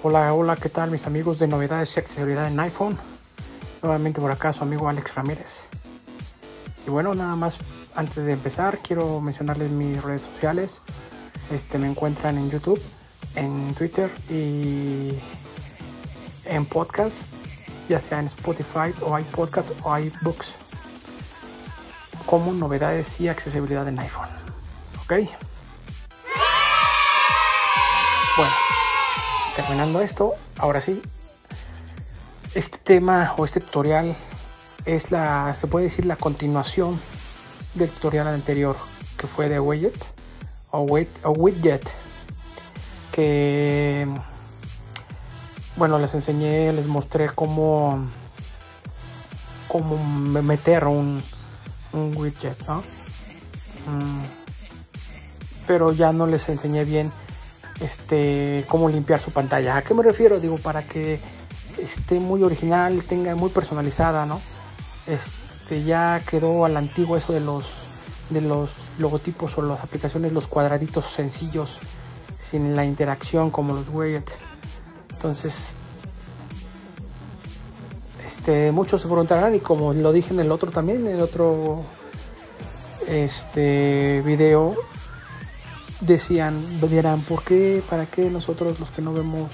Hola, hola, ¿qué tal mis amigos de novedades y accesibilidad en iPhone? Nuevamente por acá su amigo Alex Ramírez. Y bueno, nada más antes de empezar quiero mencionarles mis redes sociales. Este me encuentran en YouTube, en Twitter y en podcast, ya sea en Spotify o iPodcasts o iBooks, como novedades y accesibilidad en iPhone. ¿Ok? Bueno, terminando esto, ahora sí, este tema o este tutorial es la, se puede decir, la continuación del tutorial anterior que fue de widget o, o widget que bueno les enseñé les mostré cómo cómo meter un, un widget ¿no? Mm, pero ya no les enseñé bien este, cómo limpiar su pantalla. ¿A qué me refiero? Digo, para que esté muy original, tenga muy personalizada, ¿no? Este, ya quedó a la antigua eso de los, de los logotipos o las aplicaciones, los cuadraditos sencillos, sin la interacción como los widgets. Entonces, este, muchos se preguntarán, y como lo dije en el otro también, en el otro este video, decían, dirán, ¿por qué? ¿Para qué nosotros los que no vemos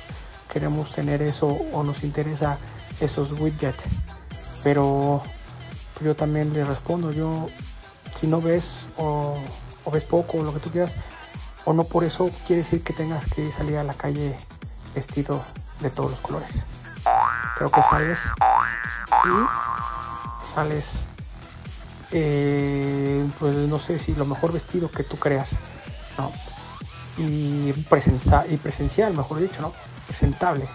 queremos tener eso o nos interesa esos widgets? Pero yo también le respondo, yo si no ves o, o ves poco o lo que tú quieras, o no por eso quiere decir que tengas que salir a la calle vestido de todos los colores. Creo que sales y sales, eh, pues no sé si lo mejor vestido que tú creas ¿no? Y, presencia, y presencial, mejor dicho, ¿no? Presentable.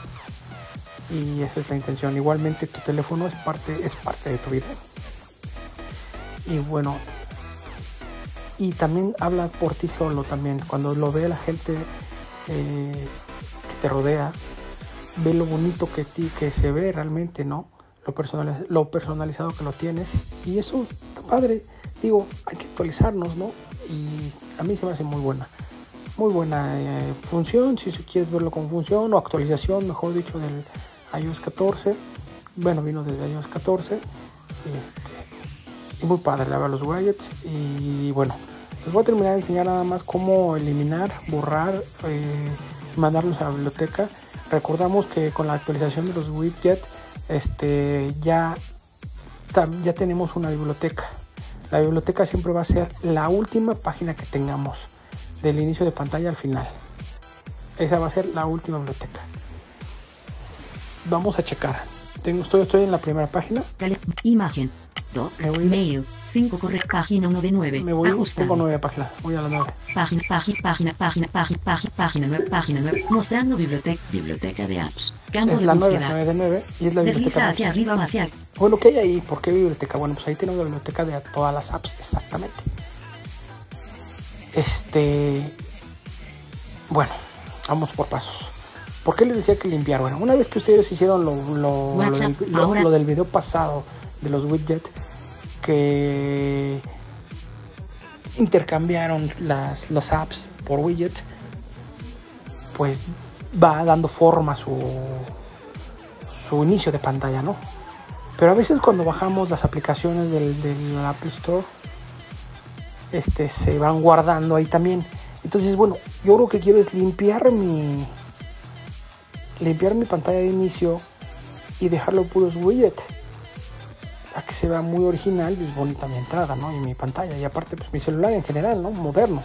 Y esa es la intención. Igualmente tu teléfono es parte, es parte de tu vida. Y bueno, y también habla por ti solo también. Cuando lo ve la gente eh, que te rodea, ve lo bonito que ti, que se ve realmente, ¿no? Lo, personal, lo personalizado que lo tienes. Y eso está padre. Digo, hay que actualizarnos, ¿no? Y a mí se me hace muy buena. Muy buena eh, función, si quieres verlo con función o actualización, mejor dicho, del iOS 14. Bueno, vino desde iOS 14. Este, y muy padre, la verdad, los widgets. Y bueno, les voy a terminar de enseñar nada más cómo eliminar, borrar, eh, mandarlos a la biblioteca. Recordamos que con la actualización de los widgets, este, ya, ya tenemos una biblioteca. La biblioteca siempre va a ser la última página que tengamos del inicio de pantalla al final. Esa va a ser la última biblioteca. Vamos a checar. Tengo, estoy, estoy en la primera página. Imagen. Doc. Mail. 5 correcto. Página 1 de 9. Me voy. Ajustado. Tengo 9 páginas. Voy a la 9. Página, página, página, página, página, página, página 9, página 9. Mostrando biblioteca, biblioteca de apps. Campo es de la búsqueda. 9, 9 de 9 y es la Desliza biblioteca. hacia arriba o hacia Bueno, ¿qué hay ahí? ¿Por qué biblioteca? Bueno, pues ahí tenemos la biblioteca de todas las apps, exactamente. Este. Bueno, vamos por pasos. ¿Por qué les decía que limpiar? Bueno, una vez que ustedes hicieron lo, lo, lo, WhatsApp, lo del video pasado de los widgets, que intercambiaron las, los apps por widgets, pues va dando forma su, su inicio de pantalla, ¿no? Pero a veces cuando bajamos las aplicaciones del, del Apple Store, este, se van guardando ahí también. Entonces, bueno, yo lo que quiero es limpiar mi limpiar mi pantalla de inicio y dejarlo puros widgets para que se vea muy original y bonita mi entrada, ¿no? Y mi pantalla y aparte pues mi celular en general, ¿no? Moderno.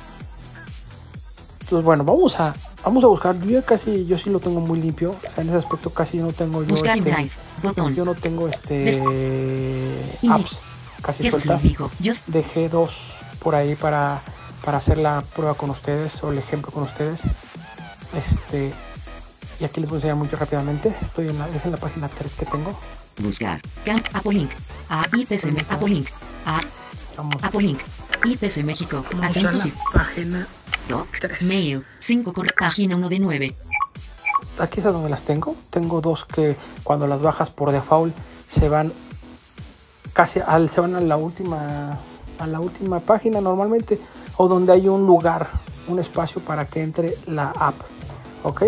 Entonces, bueno, vamos a vamos a buscar. Yo ya casi yo sí lo tengo muy limpio, o sea, en ese aspecto casi no tengo yo Buscar este, Drive. Botón. yo no tengo este Des- apps casi sueltas dijo. Yo dejé dos por ahí para, para hacer la prueba con ustedes o el ejemplo con ustedes. Este, y aquí les voy a enseñar muy rápidamente. Estoy en la, es en la página 3 que tengo. buscar. Camp Apoliink. A IPC Apoliink. A Apoliink. IPC México. vamos a la página. Tres. Mail. 5 correcto. Página 1 de 9. Aquí es a donde las tengo. Tengo dos que cuando las bajas por default se van casi al, se van a la última a la última página normalmente o donde hay un lugar, un espacio para que entre la app. ¿Ok?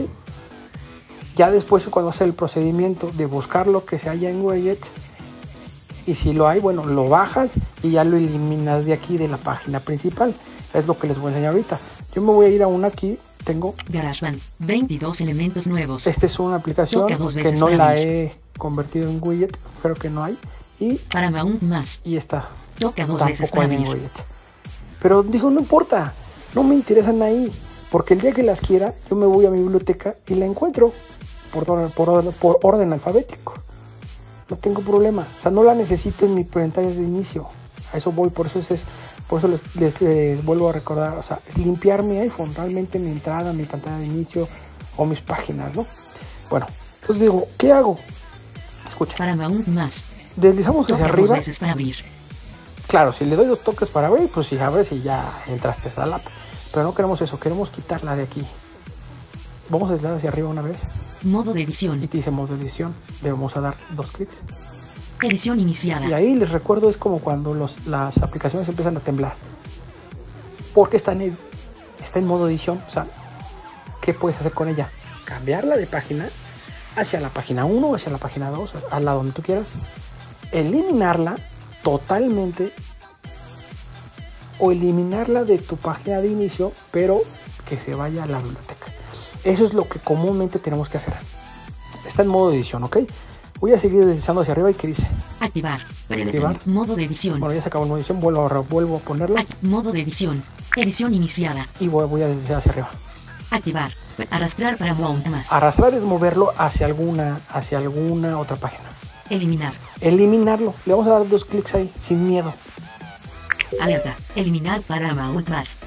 Ya después cuando hace el procedimiento de buscar lo que se haya en widgets y si lo hay, bueno, lo bajas y ya lo eliminas de aquí de la página principal. Es lo que les voy a enseñar ahorita. Yo me voy a ir a una aquí, tengo GarageBand. 22 elementos nuevos. esta es una aplicación que no la he convertido en widget, creo que no hay y Para aún más. y esta Toca dos veces para widget. Pero dijo, no importa, no me interesan ahí, porque el día que las quiera, yo me voy a mi biblioteca y la encuentro por, por, orden- por orden alfabético. No tengo problema, o sea, no la necesito en mi pantallas de inicio. A eso voy, por eso es, es- por eso les, les- les vuelvo a recordar, o sea, es limpiar mi iPhone, realmente mi entrada, mi pantalla de inicio o mis páginas, ¿no? Bueno, entonces digo, ¿qué hago? Escucha, Para aún más. deslizamos hacia Toca dos arriba. veces para abrir. Claro, si le doy dos toques para abrir, pues si abres y ya entraste a esa app. Pero no queremos eso, queremos quitarla de aquí. Vamos a deslizar hacia arriba una vez Modo de y edición. te dice modo edición. Le vamos a dar dos clics. Edición iniciada. Y ahí les recuerdo es como cuando los, las aplicaciones empiezan a temblar. Porque está en, está en modo edición. O sea, ¿qué puedes hacer con ella? Cambiarla de página hacia la página 1 o hacia la página 2, a la donde tú quieras. Eliminarla totalmente o eliminarla de tu página de inicio, pero que se vaya a la biblioteca. Eso es lo que comúnmente tenemos que hacer. Está en modo edición, ¿ok? Voy a seguir deslizando hacia arriba y que dice, Activar. Activar. Modo de edición. bueno, ya se acabó el modo edición, vuelvo a, vuelvo a ponerla Act- modo de edición. Edición iniciada. y voy, voy a deslizar hacia arriba. Activar. Arrastrar para mount más. Arrastrar es moverlo hacia alguna, hacia alguna otra página. Eliminar. Eliminarlo, le vamos a dar dos clics ahí, sin miedo. Alerta. Eliminar para mount más.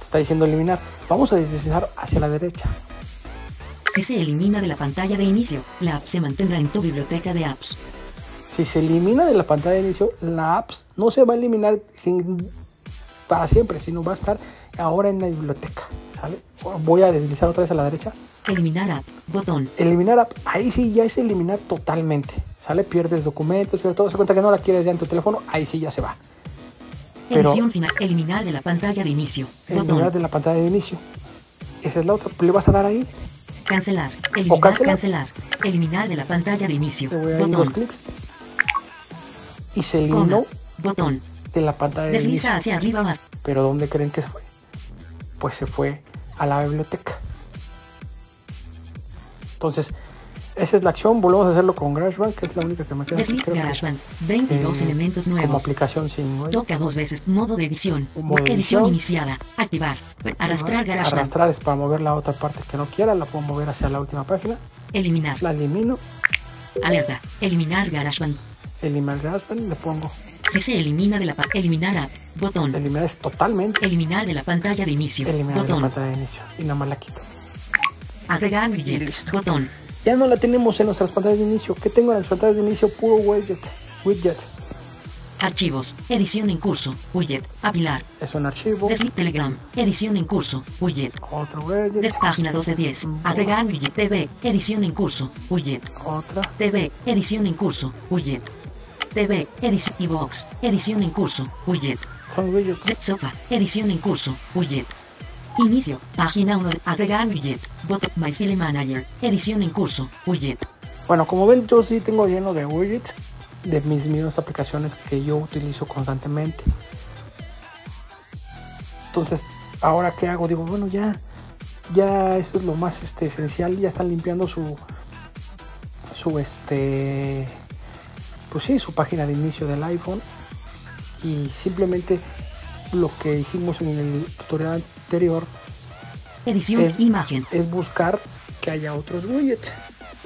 Está diciendo eliminar. Vamos a deslizar hacia la derecha. Si se elimina de la pantalla de inicio, la app se mantendrá en tu biblioteca de apps. Si se elimina de la pantalla de inicio, la apps no se va a eliminar para siempre, sino va a estar ahora en la biblioteca. ¿Sale? Voy a deslizar otra vez a la derecha. Eliminar app. Botón. Eliminar app, ahí sí ya es eliminar totalmente. ¿Sale? Pierdes documentos, pierdes todo. Se cuenta que no la quieres ya en tu teléfono, ahí sí ya se va. Pero- Edición final. Eliminar de la pantalla de inicio. Eliminar Botón. de la pantalla de inicio. Esa es la otra. Le vas a dar ahí. Cancelar. Eliminar. cancelar. Cancelar. Eliminar de la pantalla de inicio. Botón. clics. Y se eliminó Botón. de la pantalla de Desliza inicio. hacia arriba más. Pero ¿dónde creen que se fue? Pues se fue a la biblioteca. Entonces, esa es la acción. Volvemos a hacerlo con GarageBand, que es la única que me queda. Que, GarageBand. 22 eh, elementos Como nuevos. aplicación sin widgets. Toca dos veces. Modo de edición. Modo edición edición. iniciada. Activar. Arrastrar GarageBand. Arrastrar es para mover la otra parte que no quiera. La puedo mover hacia la última página. Eliminar. La elimino. Alerta. Eliminar GarageBand. Eliminar GarageBand. Le pongo. Si se elimina de la eliminar app. Botón. Eliminar es totalmente. Eliminar de la pantalla de inicio. Eliminar de la Botón. pantalla de inicio. Y nada más la quito. Agregar widget. listo. Botón. Ya no la tenemos en nuestras pantallas de inicio. ¿Qué tengo en las pantallas de inicio? Puro widget. Widget. Archivos. Edición en curso. Widget. Apilar. Es un archivo. Desliz Telegram. Edición en curso. Widget. Otro widget. Des página 2 de 10. Agregar widget. TV. Edición en curso. Widget. Otra. TV. Edición en curso. Widget. TV. Edición. iVox. Edición en curso. Widget. Son widgets. Sofa. Edición en curso. Widget. Inicio. Página 1. Agregar widget. Botón. My File Manager. Edición en curso. Widget. Bueno, como ven, yo sí tengo lleno de widgets de mis mismas aplicaciones que yo utilizo constantemente. Entonces, ahora qué hago? Digo, bueno, ya, ya eso es lo más este, esencial. Ya están limpiando su, su este, pues sí, su página de inicio del iPhone y simplemente lo que hicimos en el tutorial anterior Edición. Es- Imagen. es buscar que haya otros widgets.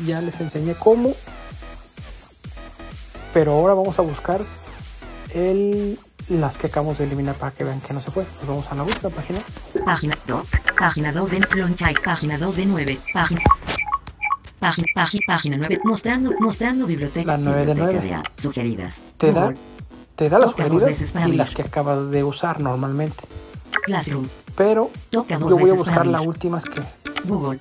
Ya les enseñé cómo. Pero ahora vamos a buscar el, las que acabamos de eliminar para que vean que no se fue. Nos vamos a la última página. Página 2. Página 2 de Lonchay. Página 2 de 9. Página. Página, página, página 9. Mostrando, mostrando biblioteca. La nueve de biblioteca nueve. de apps sugeridas. Te da, te da las sugeridas y las que acabas de usar normalmente. Classroom. Pero yo voy a buscar la abrir. última que Google.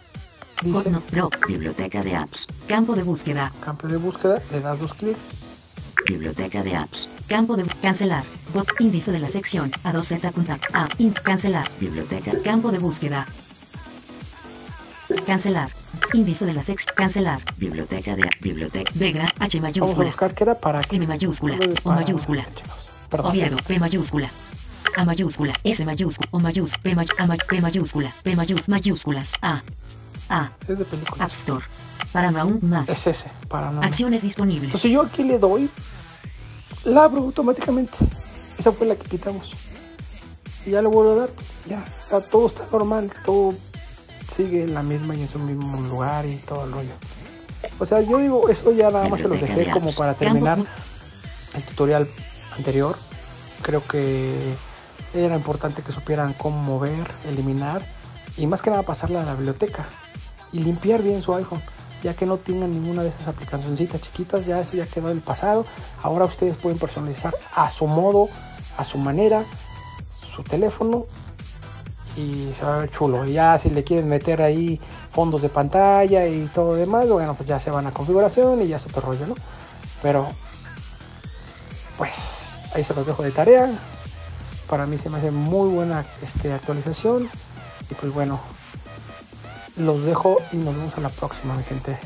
dice Pro. Biblioteca de apps. Campo de búsqueda. campo de búsqueda. Le das dos clics. Biblioteca de apps. Campo de cancelar. Bot índice de la sección. A2Z contact. A. In, cancelar. Biblioteca. Campo de búsqueda. Cancelar. Índice de la sex. Cancelar. Biblioteca de. Biblioteca. Vegra. H Vamos a mayúscula. buscar qué era para. M mayúscula. O mayúscula. Oviedo. P mayúscula. A mayúscula. S mayúscula. O mayúscula. P, may- A may- P mayúscula. P mayu- mayúsculas. A. A. Es de película. App Store. Paramount más. Es ese, para no. Acciones disponibles. Entonces yo aquí le doy, la abro automáticamente. Esa fue la que quitamos. Y ya le vuelvo a dar. Ya, o sea, todo está normal, todo sigue en la misma y en su mismo lugar y todo el rollo. O sea, yo digo, eso ya nada más se los dejé de como para terminar el tutorial anterior. Creo que era importante que supieran cómo mover, eliminar y más que nada pasarla a la biblioteca y limpiar bien su iPhone, ya que no tengan ninguna de esas aplicacioncitas chiquitas, ya eso ya quedó en el pasado. Ahora ustedes pueden personalizar a su modo, a su manera, su teléfono y se va a ver chulo. Y ya si le quieren meter ahí fondos de pantalla y todo demás, bueno, pues ya se van a configuración y ya es otro rollo, ¿no? Pero pues ahí se los dejo de tarea. Para mí se me hace muy buena este, actualización. Y pues bueno, los dejo y nos vemos a la próxima, mi gente.